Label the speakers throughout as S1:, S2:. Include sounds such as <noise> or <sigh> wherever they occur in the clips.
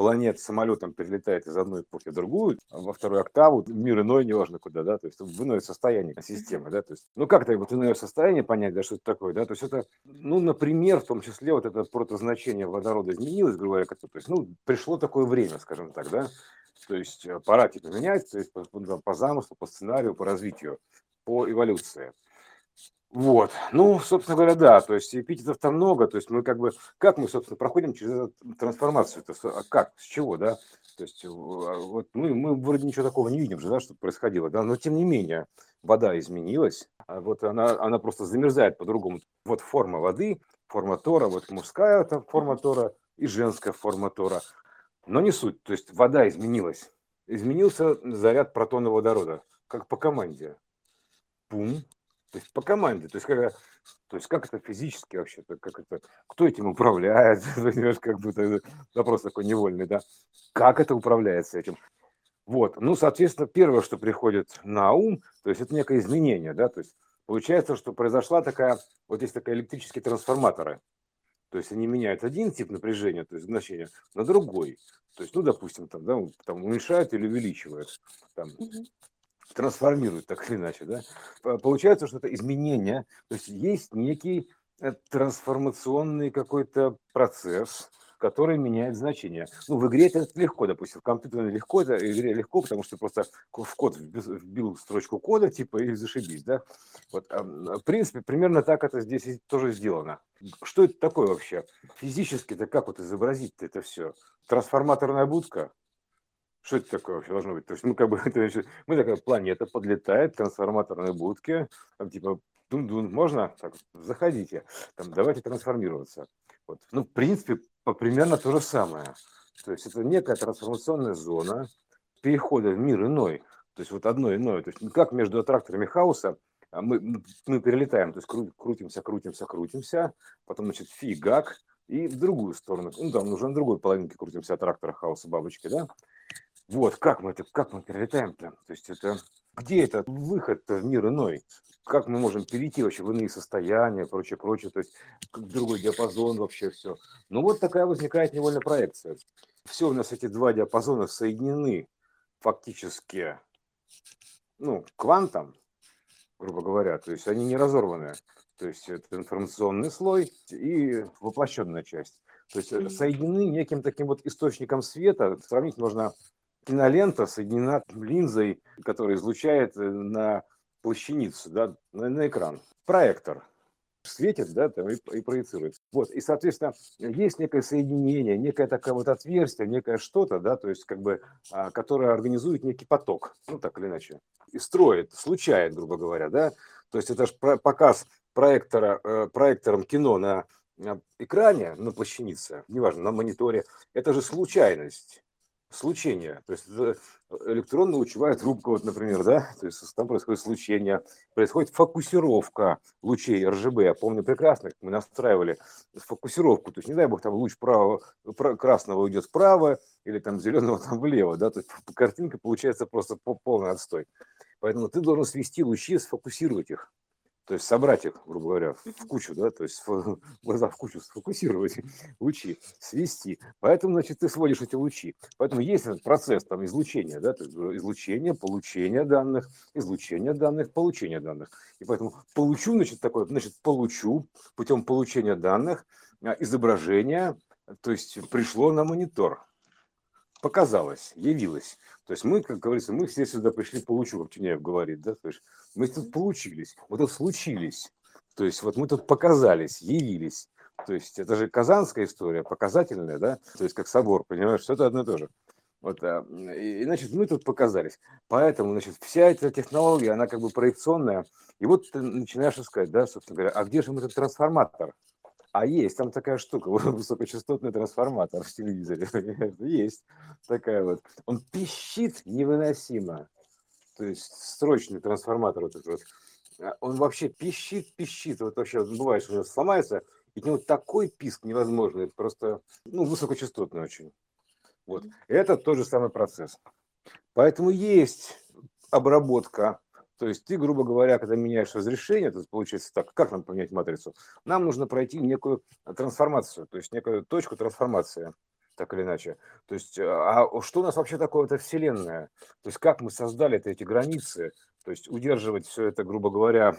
S1: планет самолетом перелетает из одной эпохи в другую, во вторую октаву, мир иной, неважно куда, да, то есть в иное состояние системы, да, то есть, ну как это вот иное состояние понять, да, что это такое, да, то есть это, ну, например, в том числе вот это протозначение водорода изменилось, грубо говоря, то есть, ну, пришло такое время, скажем так, да, то есть э, пора типа менять, то есть по, по замыслу, по сценарию, по развитию, по эволюции. Вот, ну, собственно говоря, да, то есть эпитетов-то много, то есть мы как бы, как мы, собственно, проходим через эту трансформацию, -то, а как, с чего, да, то есть а, вот мы, мы вроде ничего такого не видим же, да, что происходило, да, но тем не менее вода изменилась, а вот она, она просто замерзает по-другому, вот форма воды, форма тора, вот мужская там форма тора и женская форма тора, но не суть, то есть вода изменилась, изменился заряд протона водорода, как по команде, пум, то есть по команде. То есть, как, то есть как это физически вообще, как это, кто этим управляет, <laughs> понимаешь, как бы это вопрос такой невольный, да? Как это управляется этим? Вот, ну, соответственно, первое, что приходит на ум, то есть это некое изменение, да, то есть получается, что произошла такая, вот есть такая электрические трансформаторы, то есть они меняют один тип напряжения, то есть значения, на другой. То есть, ну, допустим, там, да, там уменьшают или увеличивают. Там, трансформирует так или иначе, да, получается, что это изменение, то есть есть некий э, трансформационный какой-то процесс, который меняет значение. Ну, в игре это легко, допустим, в компьютере легко, это в игре легко, потому что просто в код вбил строчку кода, типа, и зашибись, да. Вот, в принципе, примерно так это здесь тоже сделано. Что это такое вообще? Физически-то как вот изобразить это все? Трансформаторная будка? Что это такое вообще должно быть? То есть, ну, как бы, <laughs> это, мы такая планета подлетает, трансформаторные будки, там, типа, дун-дун, можно? Так, заходите, там, давайте трансформироваться. Вот. Ну, в принципе, по, примерно то же самое. То есть, это некая трансформационная зона перехода в мир иной. То есть, вот одно иное. То есть, ну, как между аттракторами хаоса а, мы, мы перелетаем, то есть, крутимся, крутимся, крутимся, потом, значит, фигак, и в другую сторону. Ну, там уже на другой половинке крутимся от трактора хаоса бабочки, да? Вот, как мы это, как мы перелетаем-то? То есть это, где этот выход в мир иной? Как мы можем перейти вообще в иные состояния, прочее, прочее, то есть другой диапазон вообще все. Ну вот такая возникает невольная проекция. Все у нас эти два диапазона соединены фактически, ну, квантом, грубо говоря, то есть они не разорваны. То есть это информационный слой и воплощенная часть. То есть mm-hmm. соединены неким таким вот источником света. Сравнить можно кинолента соединена линзой, которая излучает э, на плащаницу, да, на, на экран. Проектор светит, да, там, и, и проецирует. Вот, и, соответственно, есть некое соединение, некое такое вот отверстие, некое что-то, да, то есть, как бы, а, которое организует некий поток, ну, так или иначе, и строит, случает, грубо говоря, да, то есть это же показ проектора, э, проектором кино на экране, на плащанице, неважно, на мониторе, это же случайность случение. То есть электронно-лучевая трубка, вот, например, да, то есть там происходит случение, происходит фокусировка лучей РЖБ. Я помню прекрасно, как мы настраивали фокусировку, то есть не дай бог там луч право, красного уйдет вправо или там зеленого там влево, да, то есть картинка получается просто полный отстой. Поэтому ты должен свести лучи, сфокусировать их то есть собрать их, грубо говоря, в кучу, да, то есть <laughs> глаза в кучу сфокусировать, <laughs> лучи, свести. Поэтому, значит, ты сводишь эти лучи. Поэтому есть этот процесс там излучения, да, то есть излучение, получение данных, излучение данных, получение данных. И поэтому получу, значит, такое, значит, получу путем получения данных а, изображение, то есть пришло на монитор, показалось, явилось. То есть мы, как говорится, мы все сюда пришли получу, как Тюняев говорит, да, то есть мы тут получились, мы тут случились, то есть вот мы тут показались, явились. То есть это же казанская история, показательная, да, то есть как собор, понимаешь, что это одно и то же. Вот, а, и, значит, мы тут показались. Поэтому, значит, вся эта технология, она как бы проекционная. И вот ты начинаешь искать, да, собственно говоря, а где же этот трансформатор? А есть там такая штука, <laughs> высокочастотный трансформатор в телевизоре. Есть такая вот. Он пищит невыносимо. То есть строчный трансформатор вот этот вот. А он вообще пищит, пищит. Вот вообще бывает, что он сломается, и у него такой писк невозможный, просто, ну, высокочастотный очень. Вот. Это тот же самый процесс. Поэтому есть обработка то есть ты, грубо говоря, когда меняешь разрешение, то получается так, как нам поменять матрицу? Нам нужно пройти некую трансформацию, то есть некую точку трансформации. так или иначе. То есть, а что у нас вообще такое это Вселенная? То есть, как мы создали -то эти границы? То есть удерживать все это, грубо говоря,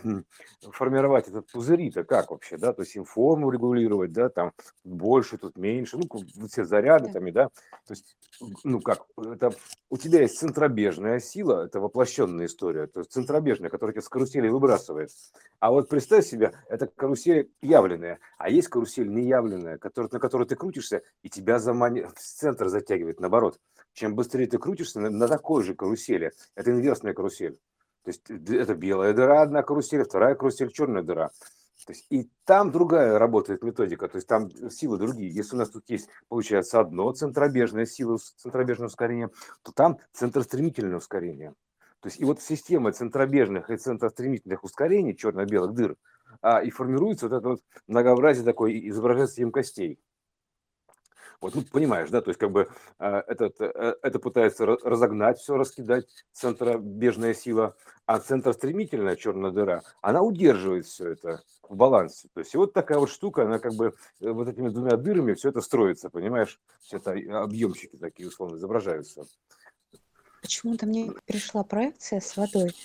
S1: формировать этот пузыри-то как вообще, да, то есть им форму регулировать, да, там больше, тут меньше, ну, все заряды там, и, да, то есть, ну, как, это у тебя есть центробежная сила, это воплощенная история, то есть центробежная, которая тебя с карусели выбрасывает. А вот представь себе, это карусель явленная, а есть карусель неявленная, который, на которой ты крутишься, и тебя замани... в центр затягивает, наоборот. Чем быстрее ты крутишься на, на такой же карусели, это инверсная карусель. То есть это белая дыра, одна карусель, вторая карусель, черная дыра. То есть и там другая работает методика, то есть там силы другие. Если у нас тут есть, получается, одно центробежное сила, центробежное ускорение, то там центростремительное ускорение. То есть и вот система центробежных и центростремительных ускорений, черно-белых дыр, а, и формируется вот это вот многообразие такое, изображается емкостей. Вот, ну, понимаешь, да, то есть как бы э, этот, э, это пытается разогнать все, раскидать центробежная сила, а центростремительная черная дыра, она удерживает все это в балансе. То есть и вот такая вот штука, она как бы э, вот этими двумя дырами все это строится, понимаешь? Все это объемщики такие условно изображаются
S2: почему-то мне пришла проекция с водой.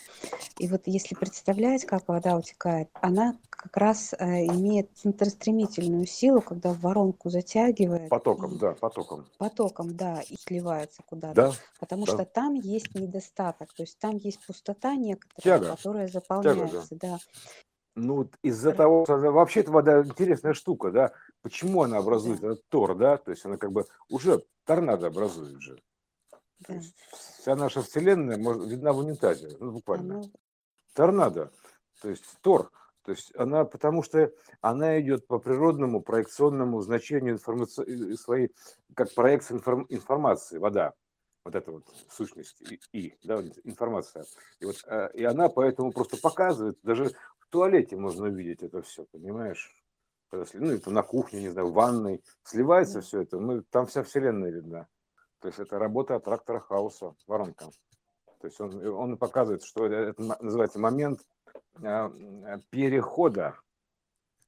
S2: И вот если представлять, как вода утекает, она как раз э, имеет центростремительную силу, когда в воронку затягивает.
S1: Потоком, да, потоком.
S2: Потоком, да, и сливается куда-то.
S1: Да,
S2: Потому
S1: да.
S2: что там есть недостаток, то есть там есть пустота некоторая,
S1: Тяга.
S2: которая
S1: Тяга,
S2: заполняется, да.
S1: Ну, вот из-за того, что вообще это вода интересная штука, да, почему она образует этот тор, да, то есть она как бы уже торнадо образует же.
S2: Да.
S1: вся наша вселенная может, видна в унитазе, ну, буквально.
S2: Оно-
S1: Торнадо, то есть тор, то есть она, потому что она идет по природному проекционному значению информаци... э, своей, как проекция информ- информации, вода, вот эта вот сущность и, и, да, информация. И, вот, э, и она поэтому просто показывает, даже в туалете можно увидеть это все, понимаешь? Ну, это на кухне, не знаю, в ванной, сливается все это, мы, там вся вселенная видна. То есть это работа трактора хаоса, воронка. То есть он, он показывает, что это, это называется момент а, м, перехода.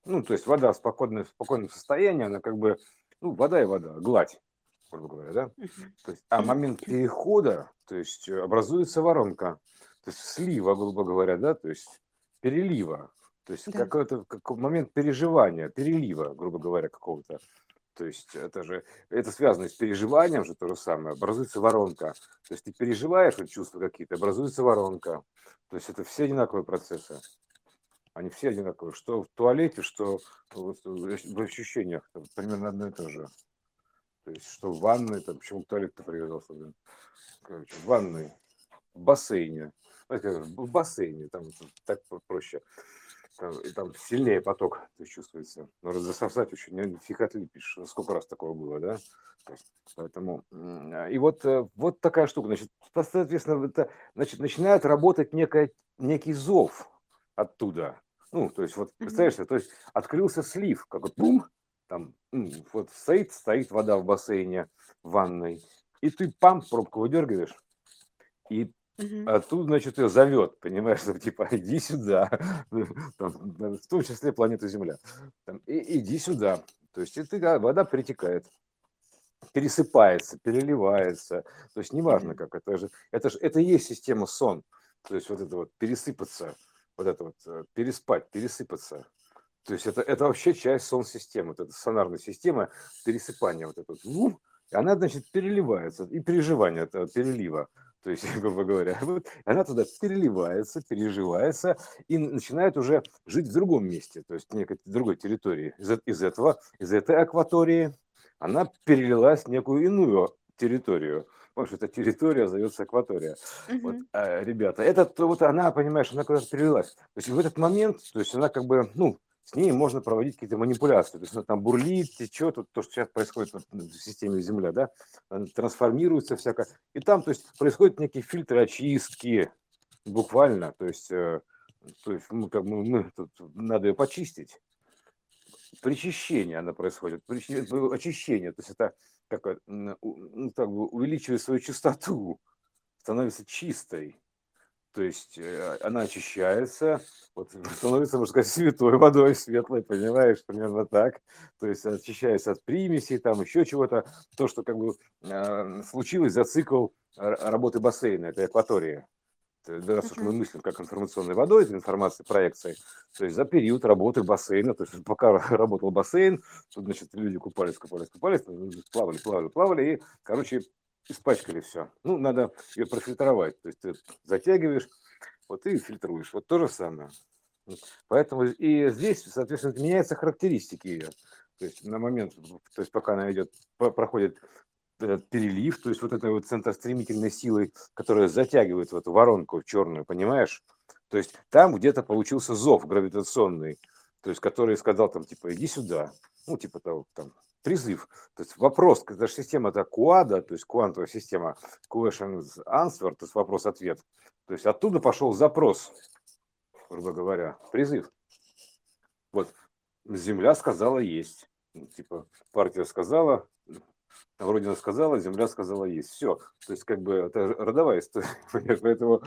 S1: Ну, то есть вода в спокойном, в спокойном состоянии, она как бы, ну, вода и вода, гладь, грубо говоря, да? То есть, а момент перехода, то есть э, образуется воронка, то есть слива, грубо говоря, да, то есть перелива, то есть
S2: Да.
S1: какой-то как момент переживания, перелива, грубо говоря, какого-то. То есть это же, это связано с переживанием же то же самое, образуется воронка. То есть ты переживаешь вот чувства какие-то, образуется воронка. То есть это все одинаковые процессы. Они все одинаковые, что в туалете, что в ощущениях там примерно одно и то же. То есть что в ванной, там, почему туалет-то привязался, блин? Короче, в ванной, в бассейне. В бассейне, там так про- проще. Там, и там сильнее поток то есть, чувствуется. Но засосать очень не- фиг отлипишь. Сколько раз такого было, да? Поэтому а, и вот, э, вот такая штука. Значит, со- соответственно, это, значит, начинает работать некая, некий зов оттуда. Ну, то есть, вот, представляешь, то есть открылся слив, как вот бум, там, вот стоит, стоит вода в бассейне, в ванной, и ты пам, пробку выдергиваешь, и
S2: Мгм.
S1: а тут, значит, ее зовет, понимаешь, типа <laughs> иди сюда, Там, в том числе планета Земля. Там, «И- иди сюда. То есть это да, вода перетекает, пересыпается, переливается. То есть неважно
S2: Мгм.
S1: как, это же, это же, это и есть система сон. То есть вот это вот пересыпаться, вот это вот э, переспать, пересыпаться. То есть это, это вообще часть сон-системы, вот эта сонарная система пересыпания вот это вот. И она, значит, переливается, и переживание этого перелива. То есть, <laughs> грубо говоря, <laughs> вот, она туда переливается, переживается и начинает уже жить в другом месте, то есть некой другой территории. Из, э- из этого, из этой акватории она перелилась в некую иную территорию. Потому что эта территория зовется акватория. Вот,
S2: Мгм.
S1: а, ребята, это то вот она, понимаешь, она куда-то перелилась. То есть в этот момент, то есть она как бы, ну, с ней можно проводить какие-то манипуляции. То есть она там бурлит, течет, вот то, что сейчас происходит в системе Земля, да, трансформируется всякое. И там, то есть, происходят некие фильтры очистки, буквально. То есть, э, то есть мы, как бы, мы тут, надо ее почистить. Причащение она происходит, очищение. То есть это как, э, ну, как бы увеличивает свою чистоту, становится чистой. То есть э, она очищается, вот, <laughs> становится, можно сказать, святой водой, светлой, понимаешь, примерно так. То есть очищается от примесей, там еще чего-то. То, что как бы э, случилось за цикл работы бассейна, это акватория. Раз уж мы мыслим как информационной водой, это информация, проекции, то есть за период работы бассейна, то есть <laughs> пока <laughs> работал бассейн, значит, люди купались, купались, купались, плавали, плавали, плавали, и, короче, испачкали все. Ну, надо ее профильтровать. То есть ты затягиваешь, вот и фильтруешь. Вот то же самое. Поэтому и здесь, соответственно, меняются характеристики ее. То есть на момент, то есть пока она идет, проходит перелив, то есть вот этой вот центростремительной силой, которая затягивает в эту воронку черную, понимаешь? То есть там где-то получился зов гравитационный, то есть который сказал там типа иди сюда, ну типа того там призыв. То есть вопрос, когда же система это куада, то есть квантовая система, question answer, то есть вопрос-ответ. То есть оттуда пошел запрос, грубо говоря, призыв. Вот, Земля сказала есть. Ну, типа, партия сказала, Родина сказала, Земля сказала есть. Все. То есть, как бы, это родовая история. <laughs> Поэтому,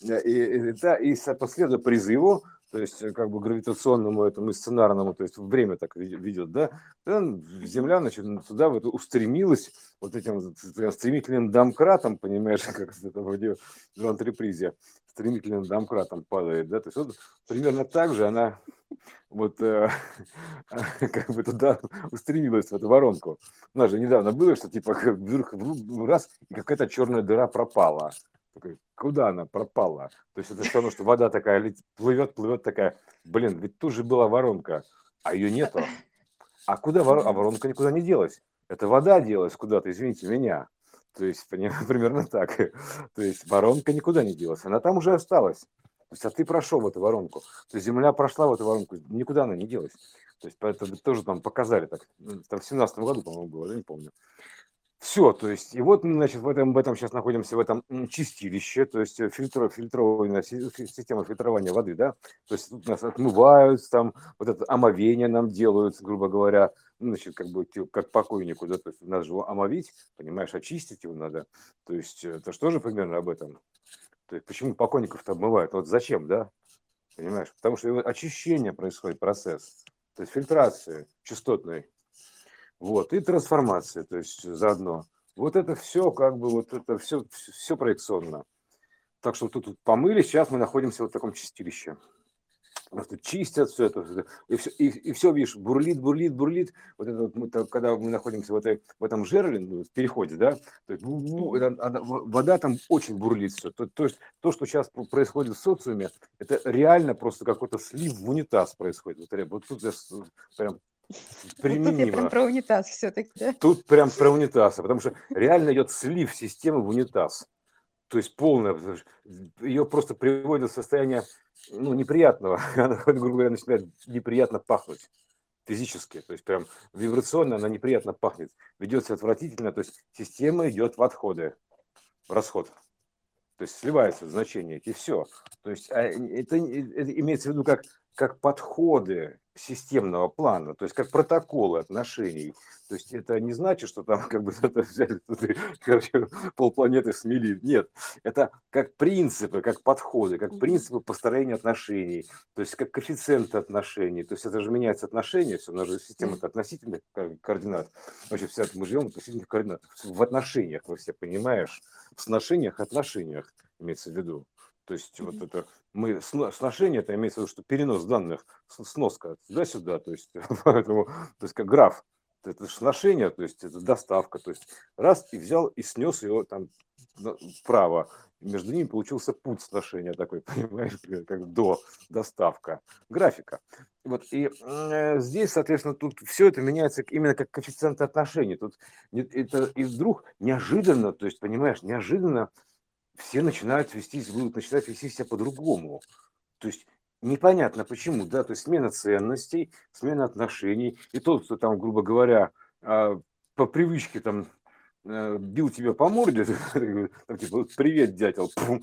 S1: и, и, да, и последуя призыву, то есть э, как бы гравитационному этому сценарному, то есть время так ведет, да, Земля, значит, туда вот устремилась вот этим стремительным домкратом, понимаешь, <laughs> как это в, в антрепризе, стремительным домкратом падает, да, то есть вот примерно так же она вот э, <laughs> как бы туда устремилась, в эту воронку. У нас же недавно было, что типа вдруг раз, и какая-то черная дыра пропала. Куда она пропала? То есть это все равно, что вода такая плывет, плывет такая, блин, ведь тут же была воронка, а ее нету. А куда вор... а воронка никуда не делась? Это вода делась куда-то, извините меня. То есть <laughs> примерно так. То есть воронка никуда не делась, она там уже осталась. То есть, а ты прошел в эту воронку. То есть земля прошла в эту воронку, никуда она не делась. То есть, поэтому тоже там показали так. Там в семнадцатом году, по-моему, было, я не помню. Все, то есть, и вот мы, значит, в этом, в этом сейчас находимся, в этом чистилище, то есть, э, фильтр, фильтрованная система фильтрования воды, да, то есть, тут нас отмывают, там, вот это омовение нам делают, грубо говоря, ну, значит, как бы, как покойнику, да, то есть, надо же его омовить, понимаешь, очистить его надо, то есть, это что же примерно об этом? То есть, почему покойников-то обмывают? Вот зачем, да? Понимаешь? Потому что очищение происходит, процесс, то есть, фильтрация частотной вот, и трансформация, то есть заодно. Вот это все, как бы, вот это все, все проекционно. Так что тут, тут помыли, сейчас мы находимся в вот таком чистилище. Просто чистят все это, и все, и, и все, видишь, бурлит, бурлит, бурлит. Вот это вот, мы, когда мы находимся в, этой, в этом жерле, ну, в переходе, да, то есть, ну, это, она, вода там очень бурлит все. То, то есть то, что сейчас происходит в социуме, это реально просто какой-то слив в унитаз происходит. Вот, вот тут я прям
S2: применимо. Вот тут прям про унитаз все-таки, да?
S1: Тут прям про унитаз, потому что реально идет слив системы в унитаз. То есть полная, ее просто приводит в состояние ну, неприятного. <laughs> Она, грубо говоря, начинает неприятно пахнуть физически, то есть прям вибрационно она неприятно пахнет, ведется отвратительно, то есть система идет в отходы, в расход. То есть сливается значение, и все. То есть а, это, это имеется в виду как, как подходы системного плана, то есть как протоколы отношений. То есть это не значит, что там <laughs> как бы <laughs> взяли, короче, полпланеты смели. Нет, это как принципы, как подходы, как принципы построения отношений, то есть как коэффициенты отношений. То есть это же меняется отношения, все, у нас же система относительных координат. Вообще вся мы живем в относительных координатах. В отношениях, вы все понимаешь, в сношениях, отношениях имеется в виду. То есть вот это мы сношение, это имеется в виду, что перенос данных, сноска туда-сюда, то есть <laughs> поэтому, то есть как граф, это сношение, то есть это доставка, то есть раз и взял и снес его там вправо, между ними получился путь сношения такой, <laughs> понимаешь, как до доставка, графика. Вот, и э, здесь, соответственно, тут все это меняется именно как коэффициент отношений. Тут это и вдруг неожиданно, то есть, понимаешь, неожиданно все начинают вести, будут начинать вести себя по-другому. То есть непонятно почему, да, то есть смена ценностей, смена отношений. И тот, кто там, грубо говоря, а, по привычке там э, бил тебя по морде, <laughs> там, типа, привет, дятел, пум,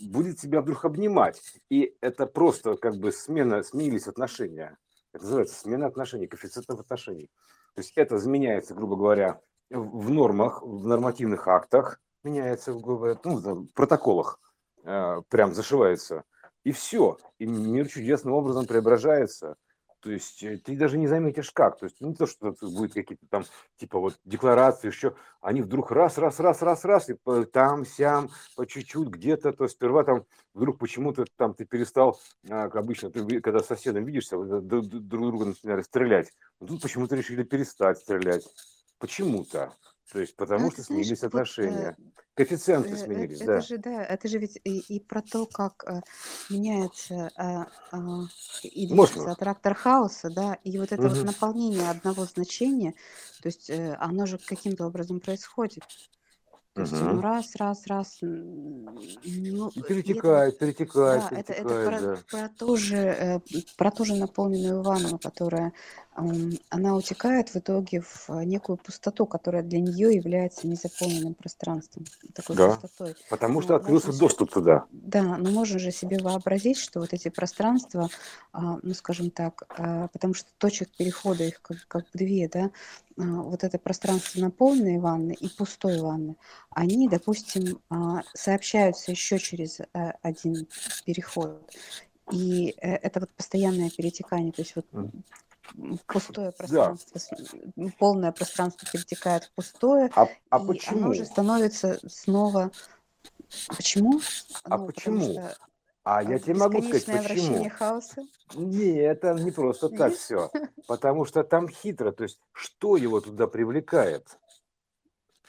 S1: будет тебя вдруг обнимать. И это просто как бы смена, сменились отношения. Это называется смена отношений, коэффициентов отношений. То есть это изменяется, грубо говоря, в нормах, в нормативных актах, меняется в, ну, в протоколах. э, прям зашивается, и все. И мир чудесным образом преображается. То есть э, ты даже не заметишь как. То есть не то, что будет какие-то там типа вот декларации, еще они вдруг раз, раз, раз, раз, раз, и там, сям, по чуть-чуть где-то, то сперва там вдруг почему-то там ты перестал, а, как обычно, ты когда с соседом видишься, друг друга начинали стрелять. Но тут почему-то решили перестать стрелять. Почему-то. То есть потому
S2: А
S1: что
S2: знаешь,
S1: сменились
S2: вот э,
S1: отношения. Коэффициенты
S2: э, э,
S1: сменились,
S2: это
S1: да.
S2: же, да, это же ведь и, и про то, как э, меняется а, а, или
S1: Мощно.
S2: трактор хаоса, да, и вот это вот
S1: Мгм.
S2: наполнение одного значения, то есть э, оно же каким-то образом происходит. То есть, ну, раз, раз, раз, ну,
S1: И
S2: и это вот
S1: перетекает, перетекает,
S2: Да, это, это
S1: перетекает,
S2: про,
S1: да.
S2: про, ту же, э, про ту же наполненную ванну, которая, она утекает в итоге в э, некую пустоту, которая для нее является незаполненным пространством, такой
S1: Да.
S2: пустотой.
S1: Потому что
S2: Но
S1: открылся
S2: же,
S1: доступ туда.
S2: да, но можно же себе вообразить, что вот эти пространства, а, ну, скажем так, а, потому что точек перехода их как, как две, да, а, вот это пространство наполненной ванны и пустой ванны, они, допустим, а, сообщаются еще через э, один переход. И э, это вот постоянное перетекание, то есть вот пустое
S1: Да.
S2: пространство, м, полное пространство перетекает в пустое,
S1: А, а
S2: и оно же
S1: почему?
S2: становится снова... Почему?
S1: А
S2: Ну,
S1: почему?
S2: что
S1: А я тебе могу сказать, почему.
S2: хаоса.
S1: Не, это не просто так все. <laughs> Потому что там хитро. То есть, что его туда привлекает?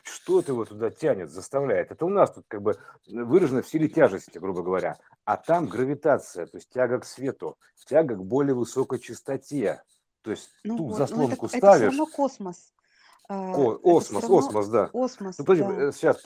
S1: Что это его туда тянет, заставляет? Это у нас тут как бы выражено в силе тяжести, грубо говоря. А там гравитация, то есть тяга к свету, тяга к более высокой частоте. То есть
S2: Ну
S1: ту
S2: вот, но это,
S1: заслонку
S2: это все
S1: ставишь,
S2: равно космос. А,
S1: Ко- осмос,
S2: равно
S1: осмос, да.
S2: осмос,
S1: Ну, подожди,
S2: да,
S1: сейчас,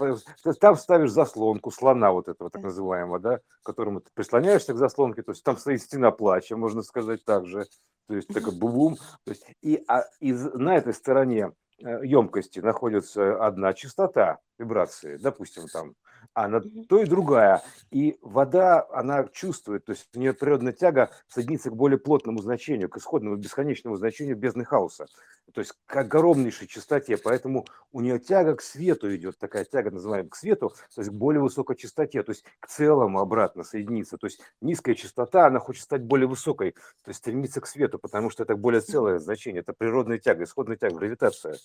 S1: там ставишь заслонку слона вот этого так
S2: да.
S1: называемого, да, к которому ты прислоняешься к заслонке, то есть там стоит стена плача, можно сказать так же, то есть такой бум то есть и, а, и на этой стороне емкости находится одна частота вибрации, допустим, там, а на
S2: Мгм.
S1: то и другая. И вода, она чувствует, то есть у нее природная тяга соединиться к более плотному значению, к исходному бесконечному значению бездны хаоса, то есть к огромнейшей частоте, поэтому у нее тяга к свету идет, такая тяга, называемая к свету, то есть к более высокой частоте, то есть к целому обратно соединиться. То есть низкая частота, она хочет стать более высокой, то есть стремиться к свету, потому что это более целое значение, это природная тяга, исходная тяга, гравитация.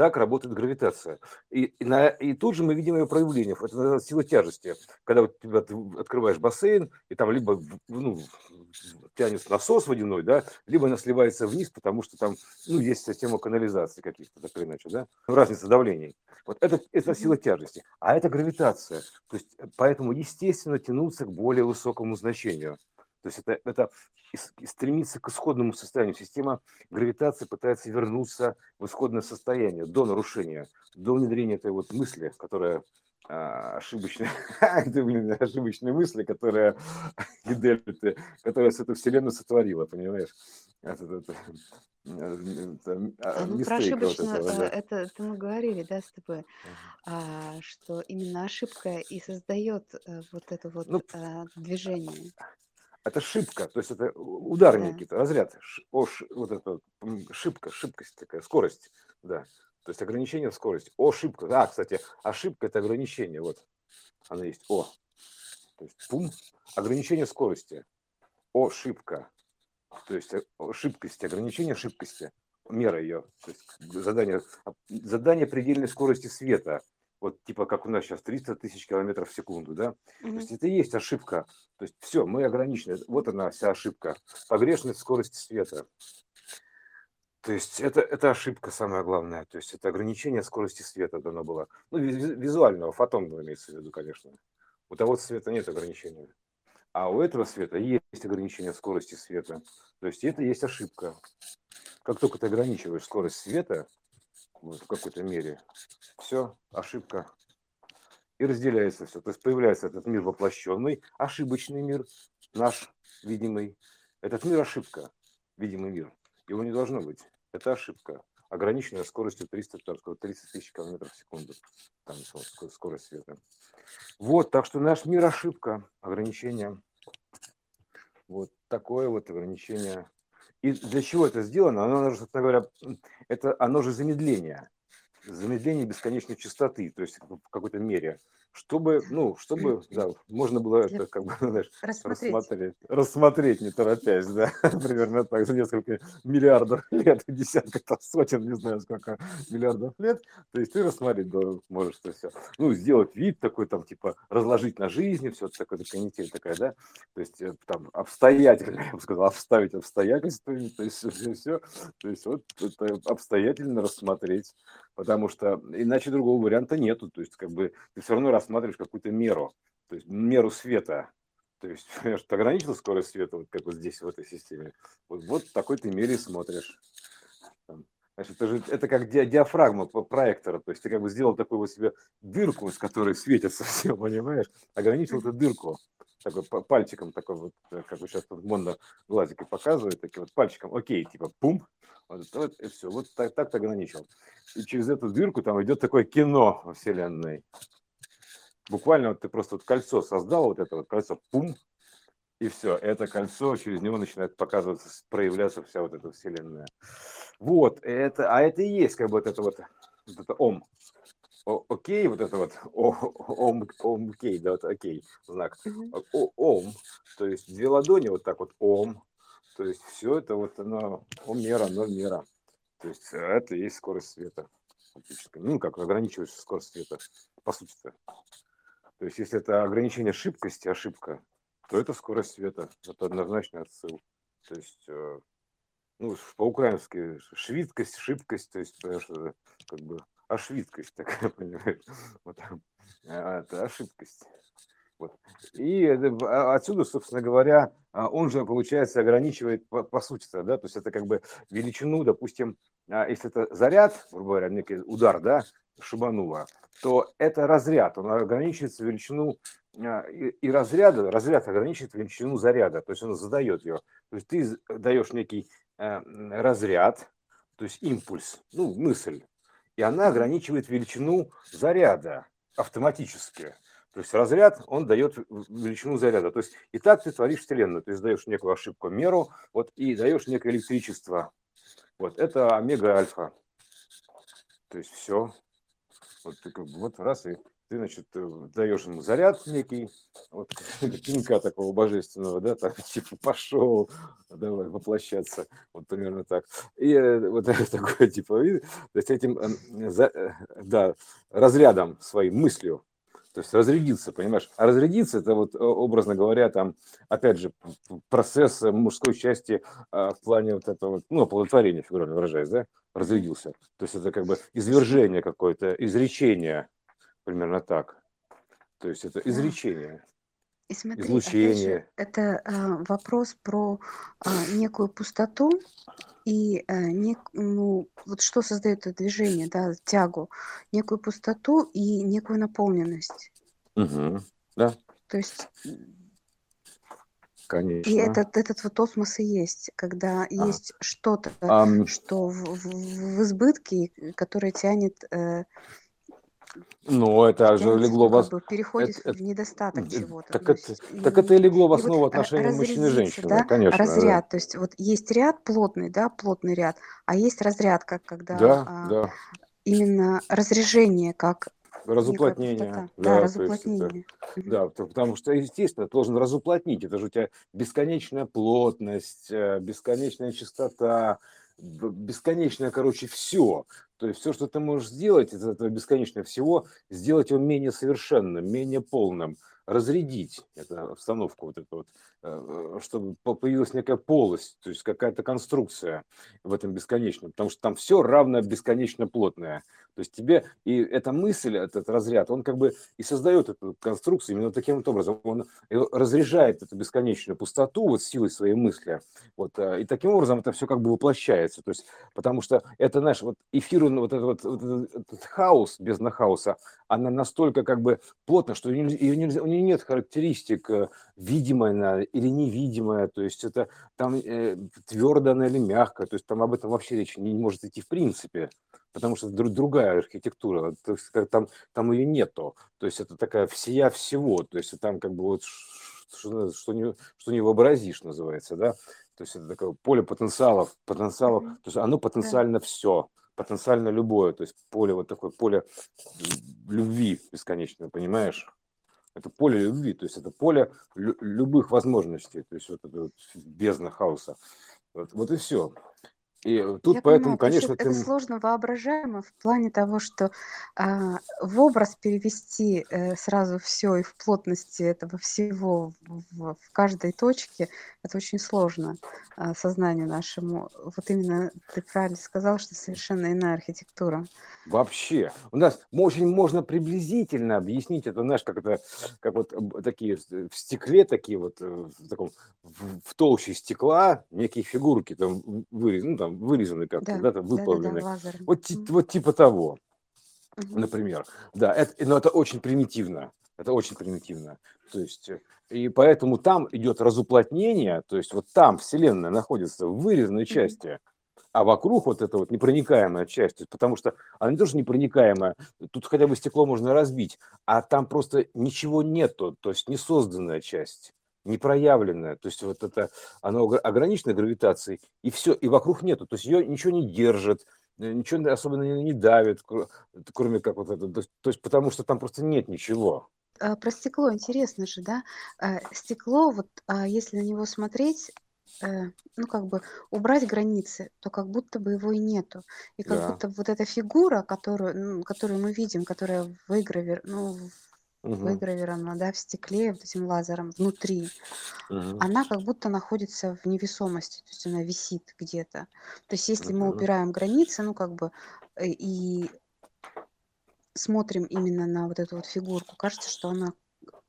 S1: Так работает гравитация. И, и, на, и тут же мы видим ее проявление. Это называется сила тяжести. Когда вот тебя, ты открываешь бассейн, и там либо ну, тянется насос водяной, да, либо она сливается вниз, потому что там ну, есть система канализации каких-то, так или иначе, да, разница давлений. Вот это, это сила тяжести, а это гравитация. То есть э, поэтому, естественно, тянуться к более высокому значению. То есть это, это стремиться к исходному состоянию. Система гравитации пытается вернуться в исходное состояние до нарушения, до внедрения этой вот мысли, которая а, ошибочная, <laughs> это, блин, ошибочные мысли, которая <laughs> Гидельты, которая с эту вселенную сотворила, понимаешь? Это, это, это,
S2: А,
S1: а,
S2: ну, про
S1: мистейка вот этого, да.
S2: это, это мы говорили, да, с тобой, а, что именно ошибка и создает э, вот это вот
S1: Ну,
S2: а, движение.
S1: это шибка, то есть это
S2: Да.
S1: ударники, это разряд, ш- о, ш- вот это шибка, шибкость такая, скорость, да. То есть ограничение в скорости. Ошибка. А, кстати, ошибка это ограничение, вот, она есть, о. То есть, пум, ограничение скорости, ошибка. То есть э, о, шибкости, ограничение шибкости, мера ее, то есть задание, задание предельной скорости света, вот типа как у нас сейчас 300 тысяч километров в секунду, да, то
S2: Мгм.
S1: есть это и есть ошибка, то есть все, мы ограничены, вот она вся ошибка, погрешность скорости света, то есть это, это ошибка самая главная, то есть это ограничение скорости света дано было, ну ви- ви- визуального, фотонного имеется в виду, конечно, у того света нет ограничения. А у этого света есть ограничение скорости света. То есть это есть ошибка. Как только ты ограничиваешь скорость света вот, в какой-то мере, все, ошибка. И разделяется все. То есть появляется этот мир воплощенный, ошибочный мир, наш видимый. Этот мир ошибка, видимый мир. Его не должно быть. Это ошибка. Ограниченная скоростью 300, там, сколько, 30 тысяч километров в секунду. Там скорость света. Вот, так что наш мир ошибка, ограничение. Вот такое вот ограничение. И для чего это сделано? Оно, собственно говоря, это, оно же замедление. замедление бесконечной частоты, то есть в какой-то мере чтобы, ну, чтобы, да, <laughs> можно было это, как бы, <laughs> знаешь, рассмотреть. рассмотреть, рассмотреть, не торопясь, да, <laughs> примерно так, за несколько миллиардов лет, десятков, там, сотен, не знаю, сколько миллиардов лет, то есть ты рассмотреть да, можешь это все. Ну, сделать вид такой, там, типа, разложить на жизни, все такое, канитель такая, да, то есть э, там обстоятельно, я бы сказал, обставить обстоятельствами, то есть все, все, то есть вот это обстоятельно рассмотреть, потому что иначе другого варианта нету, то есть как бы ты все равно рассматриваешь какую-то меру, то есть меру света. То есть, <laughs> понимаешь, ты ограничил скорость света, вот как вот здесь, в этой системе. Вот, вот в такой ты мере смотришь. Значит, это, же, это как ди, диафрагма проектора. То есть ты как бы сделал такую вот себе дырку, с которой светится <laughs> все, понимаешь? Ограничил эту дырку такой пальчиком такой вот, э, как вы сейчас тут модно глазикой показывают, таким вот пальчиком, окей, типа пум, вот, вот и все, вот так, так ограничил. И через эту дырку там идет такое кино во Вселенной буквально вот ты просто вот кольцо создал, вот это вот кольцо, пум, и все, это кольцо, через него начинает показываться, проявляться вся вот эта вселенная. Вот, это, а это и есть как бы вот это вот, вот это ом. О, окей, вот это вот о, ом, ом, окей, да, вот окей, знак. О, ом, то есть две ладони вот так вот ом, то есть все это вот оно, омера, мера. То есть это и есть скорость света. Ну, как ограничивающая скорость света, по сути-то. То есть, если это ограничение шибкости, ошибка, то это скорость света. Это однозначный отсыл. То есть, э, ну, по-украински швидкость, шибкость, то есть, понимаешь, как бы ошвидкость такая, <laughs> понимаешь? Вот, а, это ошибкость. Вот. И а, отсюда, собственно говоря, а, он же, получается, ограничивает по, по сути, да, то есть это как бы величину, допустим, если это заряд, грубо говоря, некий удар, да, шибануло, то это разряд, он ограничивается величину а, и, разряда, разряд ограничивает величину заряда, то есть он задает ее. То есть ты даешь некий э, разряд, то есть импульс, ну, мысль, и она ограничивает величину заряда автоматически. То есть разряд, он дает величину заряда. То есть и так ты творишь Вселенную. То есть даешь некую ошибку меру, вот, и даешь некое электричество. Вот, это омега-альфа. То есть все. Вот, ты, вот раз и ты, значит, э, даешь ему заряд некий, вот <laughs> пинка такого божественного, да, там, <laughs> типа, пошел, давай воплощаться, вот примерно так. И э, вот <laughs> такое, типа, то есть этим, э, да, разрядом своей мыслью, то есть разрядиться, понимаешь? А разрядиться это вот, образно говоря, там, опять же, процесс мужской части а, в плане вот этого, ну, оплодотворения, фигурально выражаясь, да, разрядился. То есть это как бы извержение какое-то, изречение, примерно так. То есть это изречение.
S2: И смотри, излучение. Же, это э, вопрос про э, некую пустоту и э, нек, ну, вот что создает это движение, да, тягу, некую пустоту и некую наполненность.
S1: Угу. Да.
S2: То есть
S1: Конечно.
S2: И этот, этот вот осмос и есть, когда а. есть что-то, а, что в, в, в избытке, которое тянет э,
S1: ну, это же легло в основу.
S2: Переходит это, в недостаток это, чего-то.
S1: Так, это, и, так это и легло в основу вот отношений мужчины и женщины,
S2: да?
S1: конечно.
S2: Разряд, да. то есть вот есть ряд плотный, да, плотный ряд, а есть разряд, как когда
S1: да, а, да.
S2: именно разрежение, как
S1: разуплотнение.
S2: Да, да разуплотнение.
S1: Это, да, потому что, естественно, ты должен разуплотнить. Это же у тебя бесконечная плотность, э, бесконечная частота, бесконечное, короче, все. То есть все, что ты можешь сделать из этого бесконечного всего, сделать его менее совершенным, менее полным, разрядить эту обстановку, вот эту вот, э, чтобы появилась некая полость, то есть какая-то конструкция в этом бесконечном, потому что там все равно бесконечно плотное. То есть тебе и эта мысль, этот разряд, он как бы и создает эту конструкцию именно таким вот образом. Он разряжает эту бесконечную пустоту вот силой своей мысли. Вот, э, и таким образом это все как бы воплощается. То есть, потому что это, знаешь, вот эфир, вот этот, вот, вот этот хаос, без хаоса, она настолько как бы плотна, что ее нельзя, у нее нет характеристик видимая или невидимая, то есть это там э, твердо она или мягкая, то есть там об этом вообще речи не, не может идти в принципе потому что другая архитектура, то есть там, там ее нету, то есть это такая всея всего, то есть там как бы вот что, что, не, что не вообразишь называется, да, то есть это такое поле потенциалов, потенциалов, то есть оно потенциально все, потенциально любое, то есть поле вот такое, поле любви бесконечное, понимаешь? Это поле любви, то есть это поле любых возможностей, то есть вот это вот бездна хаоса. Вот, вот и все. И тут
S2: Я
S1: поэтому,
S2: понимаю,
S1: конечно,
S2: это,
S1: ты...
S2: это сложно воображаемо в плане того, что а, в образ перевести э, сразу все и в плотности этого всего в, в- каждой точке, это очень сложно а, сознанию нашему. Вот именно ты правильно сказал, что совершенно иная архитектура.
S1: Вообще. У нас очень можно приблизительно объяснить это, знаешь, как это, как вот э, такие э, в стекле такие вот, э, в таком, в, в толще стекла некие фигурки там вырезаны, ну, там вырезаны как-то,
S2: Да,
S1: да, там
S2: да, да, да,
S1: выплавлены.
S2: лазером.
S1: Вот, вот типа того,
S2: мгм.
S1: например. Да, это, но это очень примитивно. Это очень примитивно. То есть, э, и поэтому там идет разуплотнение, то есть вот там Вселенная находится в вырезанной части, а вокруг вот эта вот непроникаемая часть, то есть потому что она не тоже непроникаемая, тут хотя бы стекло можно разбить, а там просто ничего нету, то есть не созданная часть, не проявленная, то есть вот это, оно огр- ограничено гравитацией, и все, и вокруг нету, то есть ее ничего не держит, э, ничего особенно не давит, кро- кроме как вот это, то есть, то есть потому что там просто нет ничего.
S2: А, Про стекло интересно же, да? А, Стекло, вот а, если на него смотреть, э, ну как бы убрать границы, то как будто бы его и нету. И как
S1: Да.
S2: будто вот эта фигура, которую, ну, которую мы видим, которая выгравир, ну,
S1: Мгм.
S2: выгравирована, да, в стекле вот этим лазером внутри,
S1: Мгм.
S2: она как будто находится в невесомости, то есть она висит где-то. То есть если мы
S1: Мгм.
S2: убираем границы, ну как бы э, и смотрим именно на вот эту вот фигурку, кажется, что она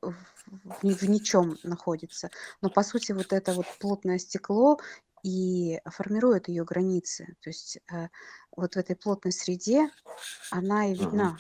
S2: в, в ни- в ничем находится. Но по сути вот это вот плотное стекло и формирует ее границы. То есть э, вот в этой плотной среде она и
S1: Мгм.
S2: видна.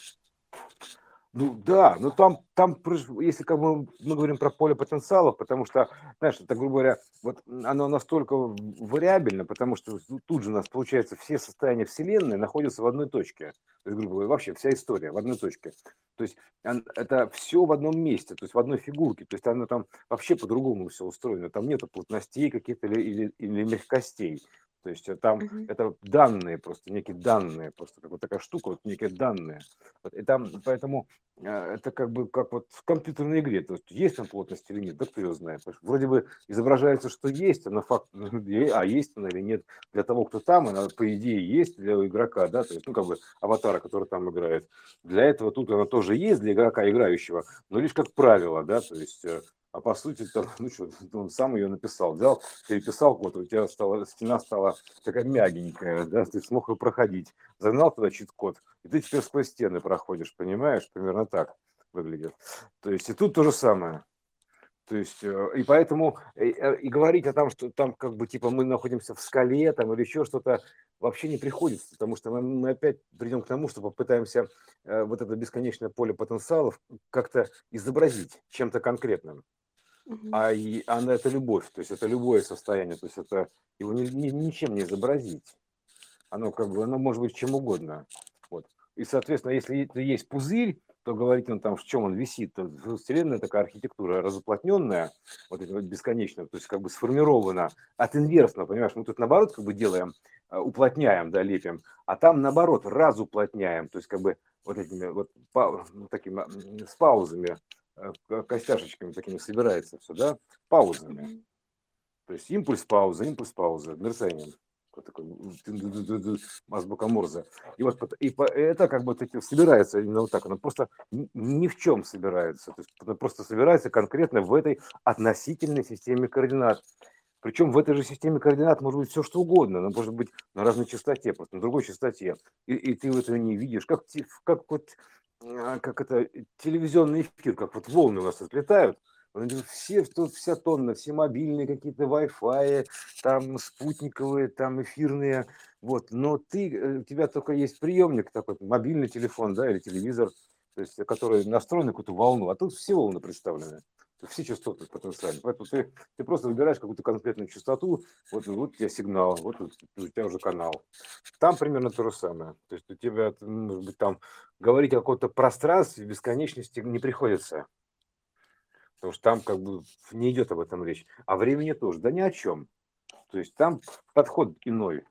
S1: Ну да, но там, там, если как бы мы говорим про поле потенциалов, потому что, знаешь, это, грубо говоря, вот оно настолько вариабельно, потому что тут же у нас, получается, все состояния Вселенной находятся в одной точке. То есть, грубо говоря, вообще вся история в одной точке. То есть это все в одном месте, то есть в одной фигурке. То есть оно там вообще по-другому все устроено. Там нету плотностей каких-то или, или, или мягкостей. То есть э, там
S2: Мгм.
S1: это данные, просто некие данные, просто как вот такая штука, вот некие данные. Вот, и там, поэтому а, это как бы как вот в компьютерной игре, то есть есть там плотность или нет, да кто ее знает. Вроде бы изображается, что есть, а на факт, <laughs> а есть она или нет для того, кто там, она по идее есть для игрока, да, то есть, ну, как бы аватара, который там играет. Для этого тут она тоже есть, для игрока играющего, но лишь как правило, да, то есть э, а по сути, ну что, <laughs> он сам ее написал, взял, переписал код, у тебя стала, стена стала такая мягенькая, да, ты смог ее проходить, загнал туда чит-код, и ты теперь сквозь стены проходишь, понимаешь, примерно так выглядит. То есть и тут то же самое. То есть, э, и поэтому э, э, и говорить о том, что там как бы типа мы находимся в скале там или еще что-то, вообще не приходится, потому что мы, мы опять придем к тому, что попытаемся вот это бесконечное поле потенциалов как-то изобразить чем-то конкретным. А и она это любовь, то есть это любое состояние, то есть это его ни- ни- ничем не изобразить. Оно как бы, оно может быть чем угодно. Вот. И, соответственно, если это есть пузырь, то говорить он там, в чем он висит, то Вселенная такая архитектура разуплотненная, вот это вот бесконечная, то есть как бы сформирована от инверсного, понимаешь, мы тут наоборот как бы делаем, э, уплотняем, да, лепим, а там наоборот разуплотняем, то есть как бы вот этими вот па- ну, такими с паузами, костяшечками такими собирается все, да, паузами. То есть импульс, пауза, импульс, пауза, мерцанием. Вот такой азбука Морзе. И вот и по- это как бы таки собирается именно вот так. Оно просто ни в чем собирается. То есть оно просто собирается конкретно в этой относительной системе координат. Причем в этой же системе координат может быть все что угодно. Оно может быть на разной частоте, просто на другой частоте. И, и ты этого не видишь. Как, как вот как это телевизионный эфир, как вот волны у нас отлетают. Все, тут вся тонна, все мобильные какие-то Wi-Fi, там спутниковые, там эфирные, вот. Но ты, э, у тебя только есть приемник такой, мобильный телефон, да, или телевизор, то есть, который настроен на какую-то волну, а тут все волны представлены, все частоты потенциально. Поэтому ты, ты просто выбираешь какую-то конкретную частоту, вот, вот у тебя сигнал, вот у у тебя уже канал. Там примерно то же самое. То есть у тебя, может быть, там говорить о каком-то пространстве бесконечности не приходится. Потому что там как бы не идет об этом речь. А времени тоже. Да ни о чем. То есть там подход иной.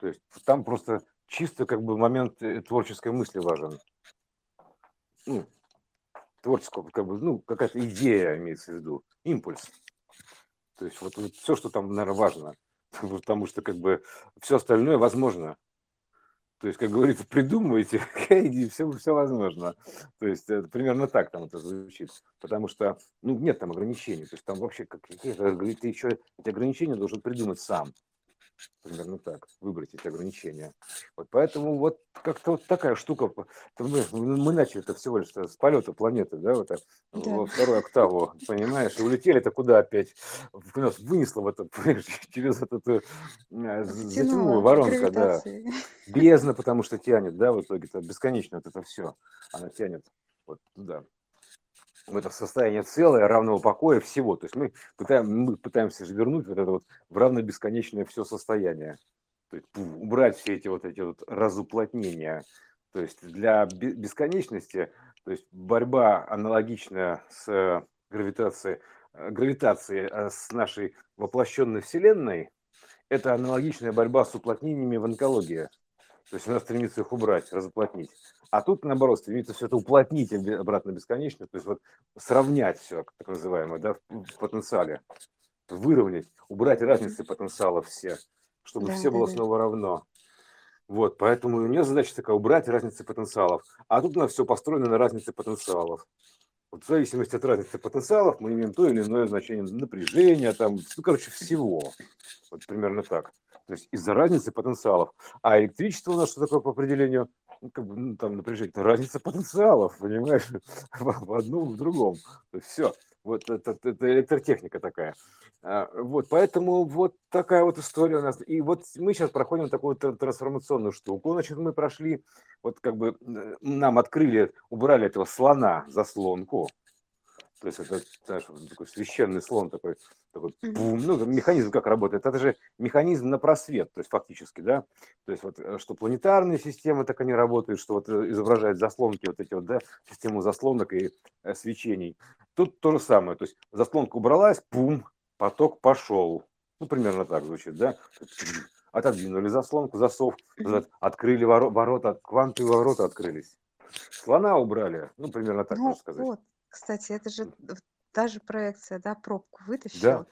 S1: То есть там просто чисто как бы момент э, творческой мысли важен. Ну, творческого, как бы, ну, какая-то идея имеется в виду, импульс. То есть вот, вот все, что там, наверное, важно, <laughs> потому что как бы все остальное возможно. То есть, как говорится, придумывайте, и все, все возможно. То есть, это примерно так там это звучит. Потому что, ну, нет там ограничений. То есть, там вообще какие-то, ты еще эти ограничения должен придумать сам примерно так, выбрать эти ограничения. Вот поэтому вот как-то вот такая штука. Мы, мы начали это всего лишь с полета планеты, да, вот, да. во вторую октаву, понимаешь, и улетели-то куда опять? Нас вынесло в это, <laughs> через этот, э, затянула воронка, да. Бездна, потому что тянет, да, в итоге это бесконечно вот это все, она тянет вот туда это состояние целое, равного покоя всего. То есть мы, пытаем, мы пытаемся же вернуть вот это вот в равнобесконечное все состояние. То есть убрать все эти вот эти вот разуплотнения. То есть для бесконечности, то есть борьба аналогичная с гравитацией, гравитацией а с нашей воплощенной Вселенной, это аналогичная борьба с уплотнениями в онкологии. То есть она стремится их убрать, разуплотнить. А тут, наоборот, стремится все это уплотнить обратно бесконечно, то есть вот сравнять все, так называемое, да, в потенциале, выровнять, убрать разницы потенциалов все, чтобы да, все да, было да. снова равно. Вот, поэтому у нее задача такая, убрать разницы потенциалов. А тут у нас все построено на разнице потенциалов. Вот в зависимости от разницы потенциалов мы имеем то или иное значение напряжения, там, ну, короче, всего. Вот примерно так. То есть из-за разницы потенциалов. А электричество у нас что такое по определению? ну, как бы, ну, там напряжение, разница потенциалов, понимаешь, <laughs> в одном, в другом. То есть все, вот это, это электротехника такая. А, вот, поэтому вот такая вот история у нас. И вот мы сейчас проходим такую трансформационную штуку. Значит, мы прошли, вот как бы нам открыли, убрали этого слона, заслонку, то есть это знаешь, такой священный слон такой, такой бум, ну, механизм как работает? Это же механизм на просвет, то есть фактически, да, то есть вот э, что планетарные системы так они работают, что вот э, изображают заслонки вот эти вот, да, систему заслонок и э, свечений. Тут то же самое, то есть заслонка убралась, бум, поток пошел. Ну, примерно так звучит, да? Отодвинули заслонку, засов, открыли ворота, квантовые ворота открылись. Слона убрали, ну, примерно так ну, можно сказать. Вот,
S2: кстати, это же та же проекция, да, пробку вытащил.
S1: Да,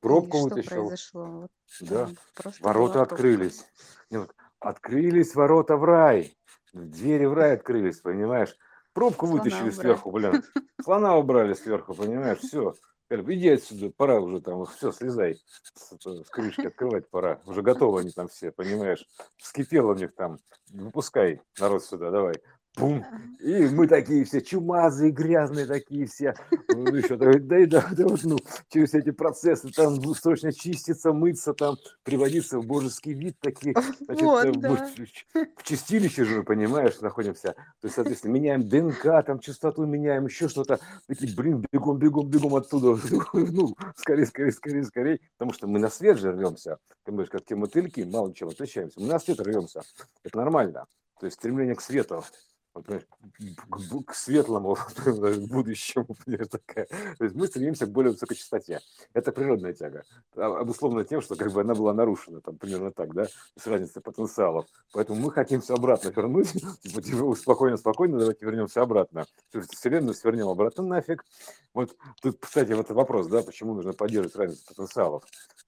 S1: пробку
S2: и
S1: вытащил.
S2: что произошло? Вот,
S1: да, ворота открылись. Нет, открылись ворота в рай. Двери в рай открылись, понимаешь? Пробку Слона вытащили убрали. сверху, блин. Слона убрали сверху, понимаешь? Все. Иди отсюда, пора уже там, все, слезай с, с крышки, открывать пора. Уже готовы они там все, понимаешь? Вскипело у них там. Выпускай народ сюда, давай. Пум. И мы такие все чумазые, грязные такие все. Ну, еще, да, да, да, да, вот, ну, через эти процессы там срочно чиститься, мыться, там, приводиться в божеский вид такие. Значит, вот, да. в, в чистилище же, понимаешь, находимся. То есть, соответственно, меняем ДНК, там, частоту меняем, еще что-то. Такие, блин, бегом, бегом, бегом оттуда. <laughs> Ну, скорее, скорее, скорее, скорее. Потому что мы на свет же рвемся. Ты говоришь, как те мотыльки, мало чем отличаемся. Мы на свет рвемся. Это нормально. То есть стремление к свету к, к светлому <laughs> будущему, <laughs> такая. То есть мы стремимся к более высокой частоте. Это природная тяга, а, обусловлена тем, что как бы она была нарушена, там примерно так, да, с разницей потенциалов. Поэтому мы хотим все обратно вернуть, <laughs> типа, типа, спокойно, спокойно, давайте вернемся обратно. Вселенную свернем обратно нафиг. Вот тут, кстати, вот вопрос, да, почему нужно поддерживать разницу потенциалов.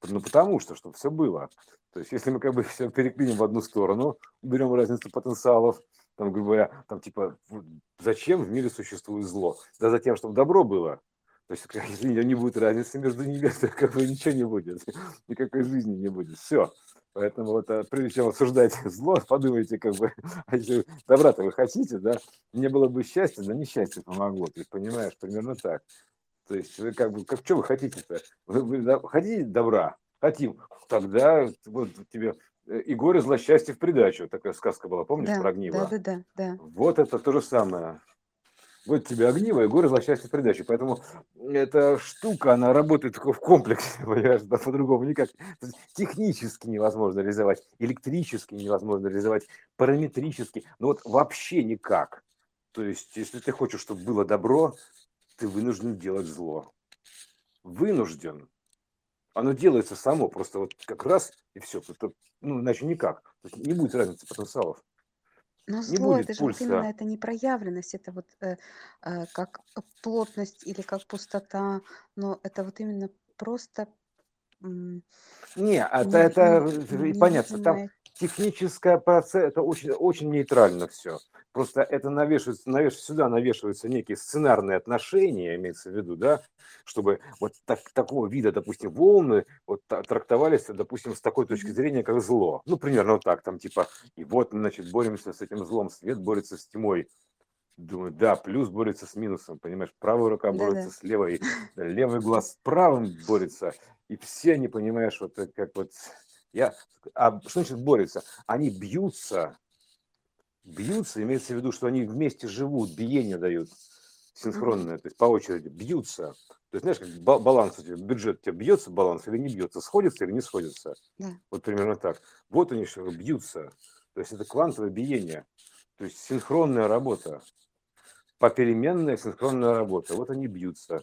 S1: Ну, потому что, чтобы все было. То есть, если мы как бы все переклиним в одну сторону, уберем разницу потенциалов, там, грубо говоря, там типа, зачем в мире существует зло? Да за тем, чтобы добро было. То есть, <laughs> если не будет разницы между то <laughs> как бы ничего не будет, <laughs> никакой жизни не будет. Все. Поэтому вот а, прежде чем обсуждать зло, подумайте, как бы, а если добра-то вы хотите, да, не было бы счастья, да несчастье помогло. Ты понимаешь, примерно так. То есть вы как бы, как что вы хотите-то? Вы, вы хотите добра? Хотим. Тогда вот тебе Э, и горе, зло, счастье в придачу. Такая сказка была, помнишь, да, про огниво?
S2: Да, да, да, да.
S1: Вот это то же самое. Вот тебе огниво и горе, зло, счастье в придачу. Поэтому эта штука, она работает только в комплексе, <laughs> понимаешь, да, по-другому никак. Технически невозможно реализовать, электрически невозможно реализовать, параметрически, ну вот вообще никак. То есть, если ты хочешь, чтобы было добро, ты вынужден делать зло. Вынужден. Оно делается само, просто вот как раз и все. Ну, иначе никак. не будет разницы потенциалов.
S2: Но не зло будет это же вот именно это не проявленность, это вот э, э, как плотность или как пустота, но это вот именно просто
S1: не, это, это понятно, там техническая процесс, это очень, очень нейтрально все. Просто это навешивается, навешивается, сюда навешиваются некие сценарные отношения, имеется в виду, да, чтобы вот так, такого вида, допустим, волны вот трактовались, допустим, с такой точки зрения, как зло. Ну, примерно вот так, там типа, и вот, значит, боремся с этим злом, свет борется с тьмой. Думаю, да, плюс борется с минусом, понимаешь, правая рука борется да. с левой, левый глаз с правым борется, и все они, понимаешь, вот как вот я, а что значит борются? Они бьются, бьются, имеется в виду, что они вместе живут, биение дают синхронное, то есть по очереди бьются. То есть, знаешь, как баланс у тебя, бюджет у тебя бьется баланс или не бьется, сходится или не сходится. Да. Вот примерно так. Вот они что бьются. То есть это квантовое биение. То есть синхронная работа. Попеременная синхронная работа. Вот они бьются.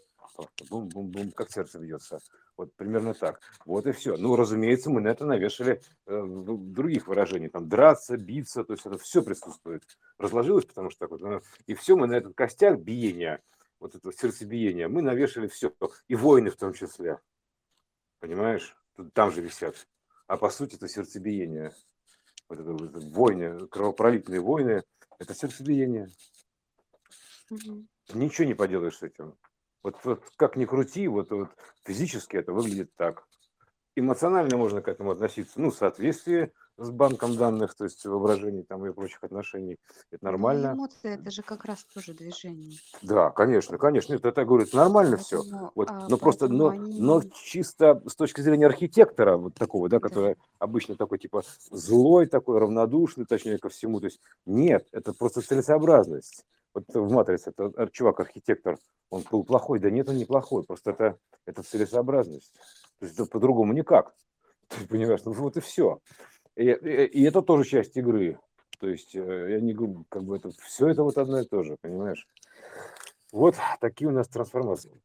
S1: Бум-бум-бум, как сердце бьется. Вот примерно так. Вот и все. Ну, разумеется, мы на это навешали э, других выражений. Там драться, биться, то есть это все присутствует. Разложилось, потому что так вот. Ну, и все мы на этот костяк биения, вот этого сердцебиения, мы навешали все. И войны в том числе. Понимаешь? Тут, там же висят. А по сути это сердцебиение. Вот это, вот это войны, кровопролитные войны, это сердцебиение. Угу. Ничего не поделаешь с этим. Вот, вот как ни крути, вот, вот физически это выглядит так. Эмоционально можно к этому относиться, ну, в соответствии с банком данных, то есть воображений там и прочих отношений. Это ну, нормально.
S2: Ну, эмоции это же как раз тоже движение.
S1: Да, конечно, конечно. Это, это говорит, нормально все. Вот, а, но просто, но, они... но чисто с точки зрения архитектора, вот такого, да, который да. обычно такой типа злой, такой равнодушный, точнее, ко всему. То есть нет, это просто целесообразность вот в «Матрице» это чувак, архитектор, он был плохой, да нет, он не плохой, просто это, это целесообразность. То есть по-другому никак. <laughs> Ты понимаешь, ну вот и все. И, и, и это тоже часть игры. То есть э, я не говорю, как бы это все это вот одно и то же, понимаешь? Вот такие у нас трансформации.